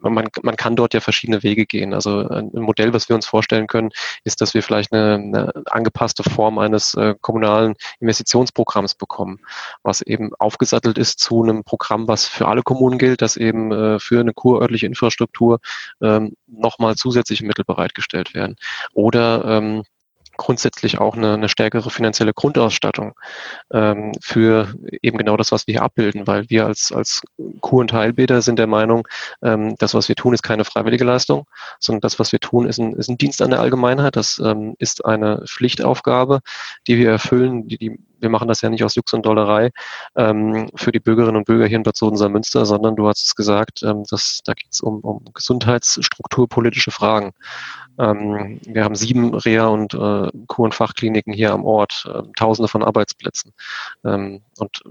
man, man kann dort ja verschiedene Wege gehen. Also ein Modell, was wir uns vorstellen können, ist, dass wir vielleicht eine, eine angepasste Form eines äh, kommunalen Investitionsprogramms bekommen, was eben aufgesattelt ist zu einem Programm, was für alle Kommunen gilt, dass eben äh, für eine kurörtliche Infrastruktur ähm, nochmal zusätzliche Mittel bereitgestellt werden. Oder ähm, grundsätzlich auch eine, eine stärkere finanzielle Grundausstattung ähm, für eben genau das, was wir hier abbilden, weil wir als, als Kur- und Heilbäder sind der Meinung, ähm, das, was wir tun, ist keine freiwillige Leistung, sondern das, was wir tun, ist ein, ist ein Dienst an der Allgemeinheit. Das ähm, ist eine Pflichtaufgabe, die wir erfüllen, die, die wir machen das ja nicht aus Jux und Dollerei ähm, für die Bürgerinnen und Bürger hier in Bad Sodenser-Münster, sondern du hast es gesagt, ähm, dass, da geht es um, um gesundheitsstrukturpolitische Fragen. Ähm, wir haben sieben Reha- und äh, Kur- und Fachkliniken hier am Ort, äh, tausende von Arbeitsplätzen. Ähm, und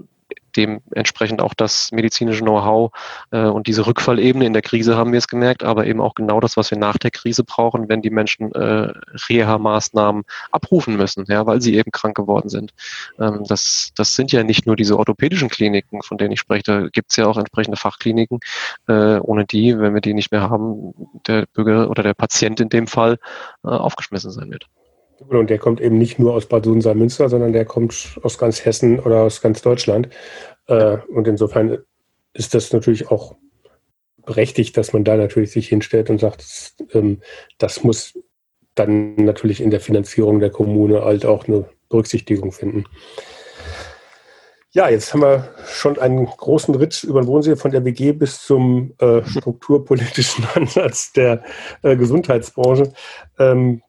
dementsprechend auch das medizinische Know-how äh, und diese Rückfallebene in der Krise haben wir es gemerkt, aber eben auch genau das, was wir nach der Krise brauchen, wenn die Menschen äh, Reha-Maßnahmen abrufen müssen, ja, weil sie eben krank geworden sind. Ähm, das, das sind ja nicht nur diese orthopädischen Kliniken, von denen ich spreche, da gibt es ja auch entsprechende Fachkliniken, äh, ohne die, wenn wir die nicht mehr haben, der Bürger oder der Patient in dem Fall äh, aufgeschmissen sein wird. Und der kommt eben nicht nur aus Bad Sohn-Münster, sondern der kommt aus ganz Hessen oder aus ganz Deutschland. Äh, und insofern ist das natürlich auch berechtigt, dass man da natürlich sich hinstellt und sagt, ähm, das muss dann natürlich in der Finanzierung der Kommune halt auch eine Berücksichtigung finden. Ja, jetzt haben wir schon einen großen Ritt über den Wohnsee von der WG bis zum äh, strukturpolitischen Ansatz der äh, Gesundheitsbranche. Ähm,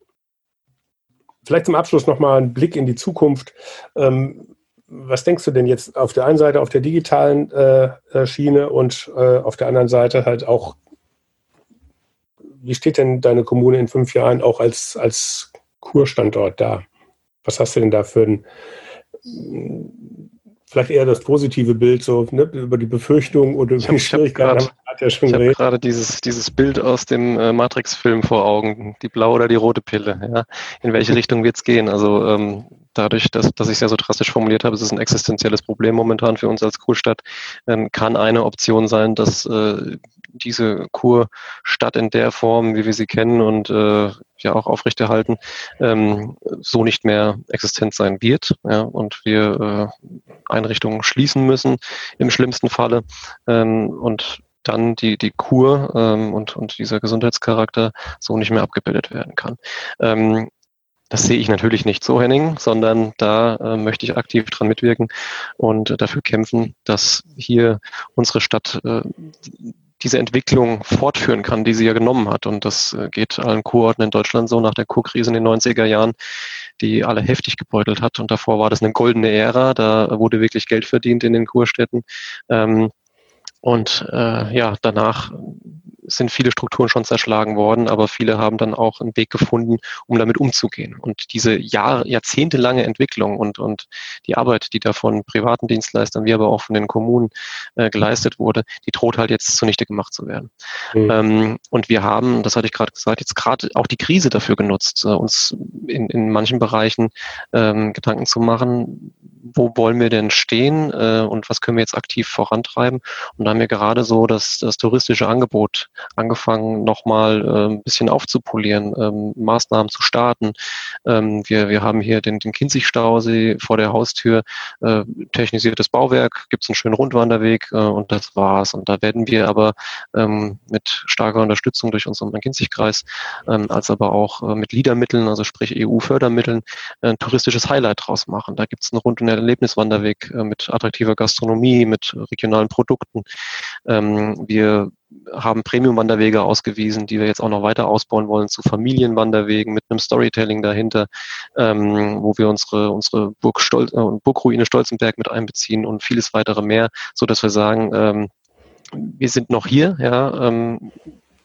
Vielleicht zum Abschluss nochmal ein Blick in die Zukunft. Ähm, was denkst du denn jetzt auf der einen Seite auf der digitalen äh, äh, Schiene und äh, auf der anderen Seite halt auch, wie steht denn deine Kommune in fünf Jahren auch als, als Kurstandort da? Was hast du denn da für ein, vielleicht eher das positive Bild, so ne, über die Befürchtungen oder über die Schwierigkeiten. Ja ich habe gerade dieses, dieses Bild aus dem äh, Matrix-Film vor Augen, die blaue oder die rote Pille. Ja? In welche Richtung wird es gehen? Also ähm, dadurch, dass, dass ich es ja so drastisch formuliert habe, es ist ein existenzielles Problem momentan für uns als Kurstadt, ähm, kann eine Option sein, dass äh, diese Kurstadt in der Form, wie wir sie kennen und äh, ja auch aufrechterhalten, ähm, so nicht mehr existent sein wird. Ja, und wir äh, Einrichtungen schließen müssen im schlimmsten Falle. Ähm, und dann die, die Kur ähm, und, und dieser Gesundheitscharakter so nicht mehr abgebildet werden kann. Ähm, das sehe ich natürlich nicht so, Henning, sondern da äh, möchte ich aktiv dran mitwirken und dafür kämpfen, dass hier unsere Stadt äh, diese Entwicklung fortführen kann, die sie ja genommen hat. Und das äh, geht allen Kurorten in Deutschland so nach der Kurkrise in den 90er Jahren, die alle heftig gebeutelt hat. Und davor war das eine goldene Ära, da wurde wirklich Geld verdient in den Kurstädten. Ähm, und äh, ja, danach sind viele Strukturen schon zerschlagen worden, aber viele haben dann auch einen Weg gefunden, um damit umzugehen. Und diese Jahr, jahrzehntelange Entwicklung und, und die Arbeit, die da von privaten Dienstleistern wie aber auch von den Kommunen äh, geleistet wurde, die droht halt jetzt zunichte gemacht zu werden. Mhm. Ähm, und wir haben, das hatte ich gerade gesagt, jetzt gerade auch die Krise dafür genutzt, äh, uns in, in manchen Bereichen ähm, Gedanken zu machen, wo wollen wir denn stehen äh, und was können wir jetzt aktiv vorantreiben. Und da haben wir gerade so das, das touristische Angebot angefangen, nochmal äh, ein bisschen aufzupolieren, ähm, Maßnahmen zu starten. Ähm, wir, wir haben hier den, den Kinzig-Stausee vor der Haustür, äh, technisiertes Bauwerk, gibt es einen schönen Rundwanderweg äh, und das war's. Und da werden wir aber ähm, mit starker Unterstützung durch unseren Kinzig-Kreis, ähm, als aber auch äh, mit LIDA-Mitteln, also sprich EU-Fördermitteln, ein touristisches Highlight draus machen. Da gibt es einen Rund- und Erlebniswanderweg äh, mit attraktiver Gastronomie, mit regionalen Produkten. Ähm, wir haben Premium-Wanderwege ausgewiesen, die wir jetzt auch noch weiter ausbauen wollen zu Familienwanderwegen mit einem Storytelling dahinter, ähm, wo wir unsere, unsere Burg Stol äh, Burgruine Stolzenberg mit einbeziehen und vieles weitere mehr, so dass wir sagen, ähm, wir sind noch hier, ja, ähm,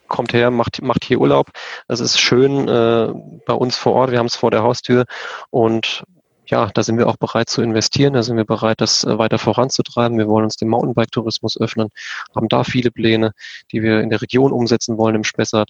kommt her, macht, macht hier Urlaub. Das ist schön äh, bei uns vor Ort. Wir haben es vor der Haustür und ja, da sind wir auch bereit zu investieren, da sind wir bereit, das äh, weiter voranzutreiben. Wir wollen uns dem Mountainbike-Tourismus öffnen, haben da viele Pläne, die wir in der Region umsetzen wollen im Spessart.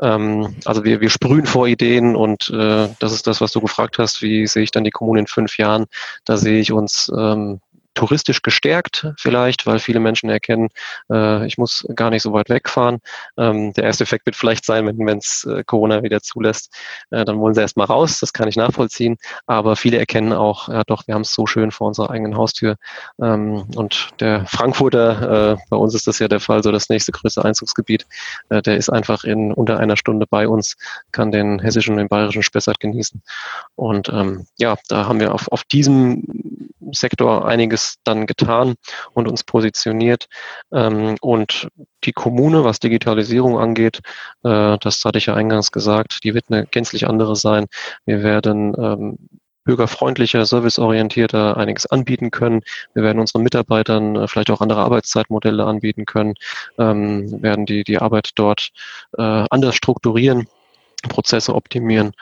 Ähm, also wir, wir sprühen vor Ideen und äh, das ist das, was du gefragt hast, wie sehe ich dann die Kommune in fünf Jahren? Da sehe ich uns ähm, touristisch gestärkt vielleicht, weil viele Menschen erkennen, äh, ich muss gar nicht so weit wegfahren. Ähm, der erste Effekt wird vielleicht sein, wenn es äh, Corona wieder zulässt, äh, dann wollen sie erstmal raus, das kann ich nachvollziehen. Aber viele erkennen auch, ja doch, wir haben es so schön vor unserer eigenen Haustür. Ähm, und der Frankfurter, äh, bei uns ist das ja der Fall, so das nächste größte Einzugsgebiet, äh, der ist einfach in unter einer Stunde bei uns, kann den hessischen und den bayerischen Spessart genießen. Und ähm, ja, da haben wir auf, auf diesem Sektor einiges dann getan und uns positioniert. Ähm, und die Kommune, was Digitalisierung angeht, äh, das hatte ich ja eingangs gesagt, die wird eine gänzlich andere sein. Wir werden ähm, bürgerfreundlicher, serviceorientierter einiges anbieten können. Wir werden unseren Mitarbeitern äh, vielleicht auch andere Arbeitszeitmodelle anbieten können, ähm, werden die, die Arbeit dort äh, anders strukturieren, Prozesse optimieren,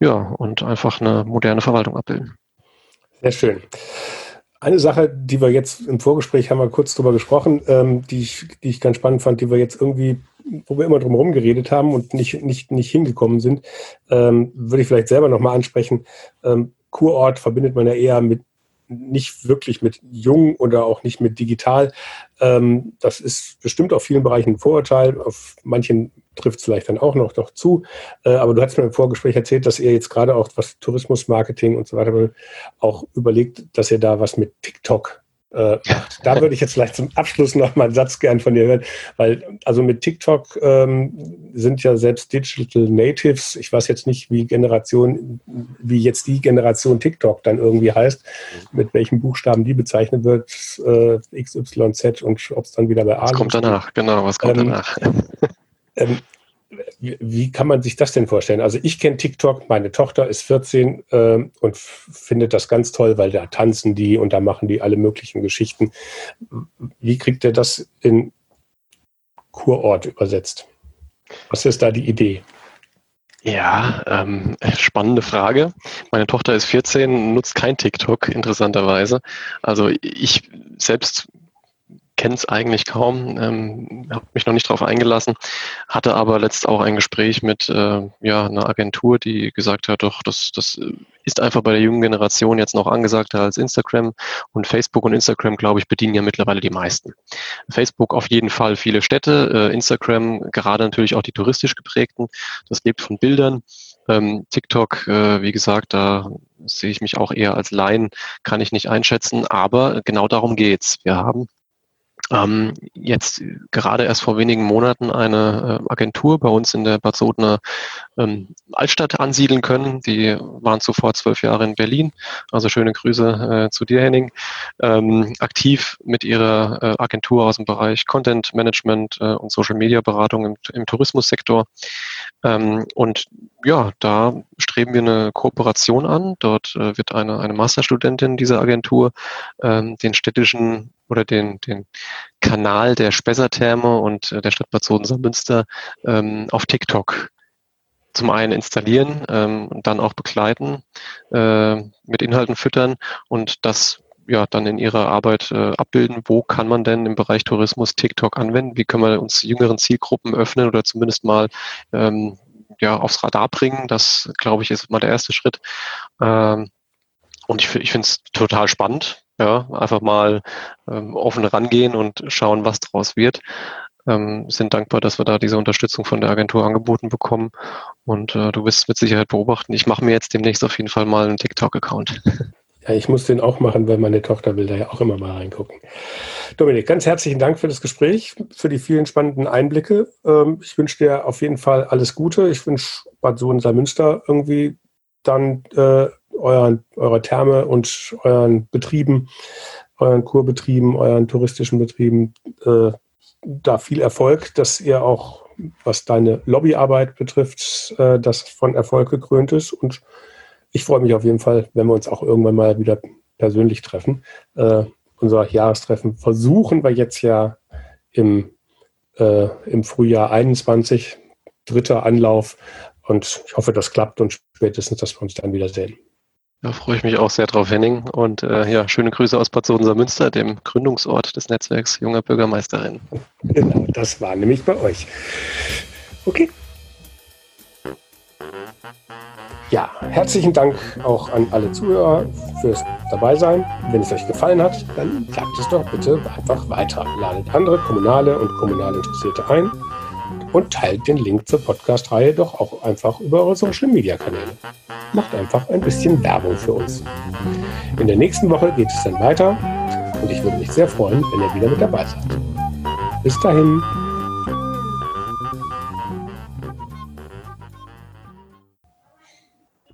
ja, und einfach eine moderne Verwaltung abbilden. Sehr schön. Eine Sache, die wir jetzt im Vorgespräch haben wir kurz drüber gesprochen, ähm, die, ich, die ich ganz spannend fand, die wir jetzt irgendwie, wo wir immer drum herum geredet haben und nicht, nicht, nicht hingekommen sind, ähm, würde ich vielleicht selber nochmal ansprechen. Ähm, Kurort verbindet man ja eher mit nicht wirklich mit jung oder auch nicht mit digital. Ähm, das ist bestimmt auf vielen Bereichen ein Vorurteil. Auf manchen trifft es vielleicht dann auch noch, noch zu. Äh, aber du hast mir im Vorgespräch erzählt, dass ihr jetzt gerade auch was Tourismusmarketing und so weiter auch überlegt, dass ihr da was mit TikTok äh, da würde ich jetzt vielleicht zum Abschluss noch mal einen Satz gern von dir hören, weil also mit TikTok ähm, sind ja selbst Digital Natives, ich weiß jetzt nicht, wie Generation, wie jetzt die Generation TikTok dann irgendwie heißt, mit welchen Buchstaben die bezeichnet wird, äh, XYZ und ob es dann wieder bei A Was kommt danach, genau, was kommt ähm, danach? Ähm, wie, kann man sich das denn vorstellen? Also ich kenne TikTok, meine Tochter ist 14 äh, und findet das ganz toll, weil da tanzen die und da machen die alle möglichen Geschichten. Wie kriegt ihr das in Kurort übersetzt? Was ist da die Idee? Ja, ähm, spannende Frage. Meine Tochter ist 14, nutzt kein TikTok, interessanterweise. Also ich selbst kenne es eigentlich kaum, ähm, habe mich noch nicht darauf eingelassen, hatte aber letzt auch ein Gespräch mit äh, ja, einer Agentur, die gesagt hat, doch, das, das ist einfach bei der jungen Generation jetzt noch angesagter als Instagram und Facebook und Instagram, glaube ich, bedienen ja mittlerweile die meisten. Facebook auf jeden Fall viele Städte, äh, Instagram gerade natürlich auch die touristisch geprägten, das lebt von Bildern. Ähm, TikTok, äh, wie gesagt, da sehe ich mich auch eher als Laien, kann ich nicht einschätzen, aber genau darum geht's. Wir haben ähm, jetzt gerade erst vor wenigen Monaten eine äh, Agentur bei uns in der Bad Sodner ähm, Altstadt ansiedeln können. Die waren zuvor zwölf Jahre in Berlin. Also schöne Grüße äh, zu dir, Henning. Ähm, aktiv mit ihrer äh, Agentur aus dem Bereich Content Management äh, und Social Media Beratung im, im Tourismussektor. Ähm, und ja, da streben wir eine Kooperation an. Dort äh, wird eine, eine Masterstudentin dieser Agentur ähm, den städtischen oder den, den Kanal der Spessartherme und äh, der Stadt Bad Soden-Münster ähm, auf TikTok zum einen installieren ähm, und dann auch begleiten, äh, mit Inhalten füttern und das ja dann in ihrer Arbeit äh, abbilden. Wo kann man denn im Bereich Tourismus TikTok anwenden? Wie können wir uns jüngeren Zielgruppen öffnen oder zumindest mal ähm, ja, aufs Radar bringen? Das, glaube ich, ist mal der erste Schritt. Ähm, und ich, ich finde es total spannend. Ja, einfach mal ähm, offen rangehen und schauen, was draus wird. Ähm, sind dankbar, dass wir da diese Unterstützung von der Agentur angeboten bekommen. Und äh, du wirst mit Sicherheit beobachten. Ich mache mir jetzt demnächst auf jeden Fall mal einen TikTok-Account. Ja, ich muss den auch machen, weil meine Tochter will da ja auch immer mal reingucken. Dominik, ganz herzlichen Dank für das Gespräch, für die vielen spannenden Einblicke. Ähm, ich wünsche dir auf jeden Fall alles Gute. Ich wünsche Bad Sohn-Münster irgendwie dann äh, euren, eurer Therme und euren Betrieben, euren Kurbetrieben, euren touristischen Betrieben äh, da viel Erfolg, dass ihr auch, was deine Lobbyarbeit betrifft, äh, das von Erfolg gekrönt ist. Und ich freue mich auf jeden Fall, wenn wir uns auch irgendwann mal wieder persönlich treffen. Äh, unser Jahrestreffen versuchen wir jetzt ja im, äh, im Frühjahr 21, dritter Anlauf. Und ich hoffe, das klappt und spätestens, dass wir uns dann wiedersehen. Da freue ich mich auch sehr drauf, Henning. Und äh, ja, schöne Grüße aus Bad Sodenser-Münster, dem Gründungsort des Netzwerks junger Bürgermeisterinnen. Genau, das war nämlich bei euch. Okay. Ja, herzlichen Dank auch an alle Zuhörer fürs Dabeisein. Wenn es euch gefallen hat, dann sagt es doch bitte einfach weiter. Ladet andere kommunale und kommunal Interessierte ein und teilt den Link zur Podcast-Reihe doch auch einfach über eure Social-Media-Kanäle. Macht einfach ein bisschen Werbung für uns. In der nächsten Woche geht es dann weiter und ich würde mich sehr freuen, wenn ihr wieder mit dabei seid. Bis dahin.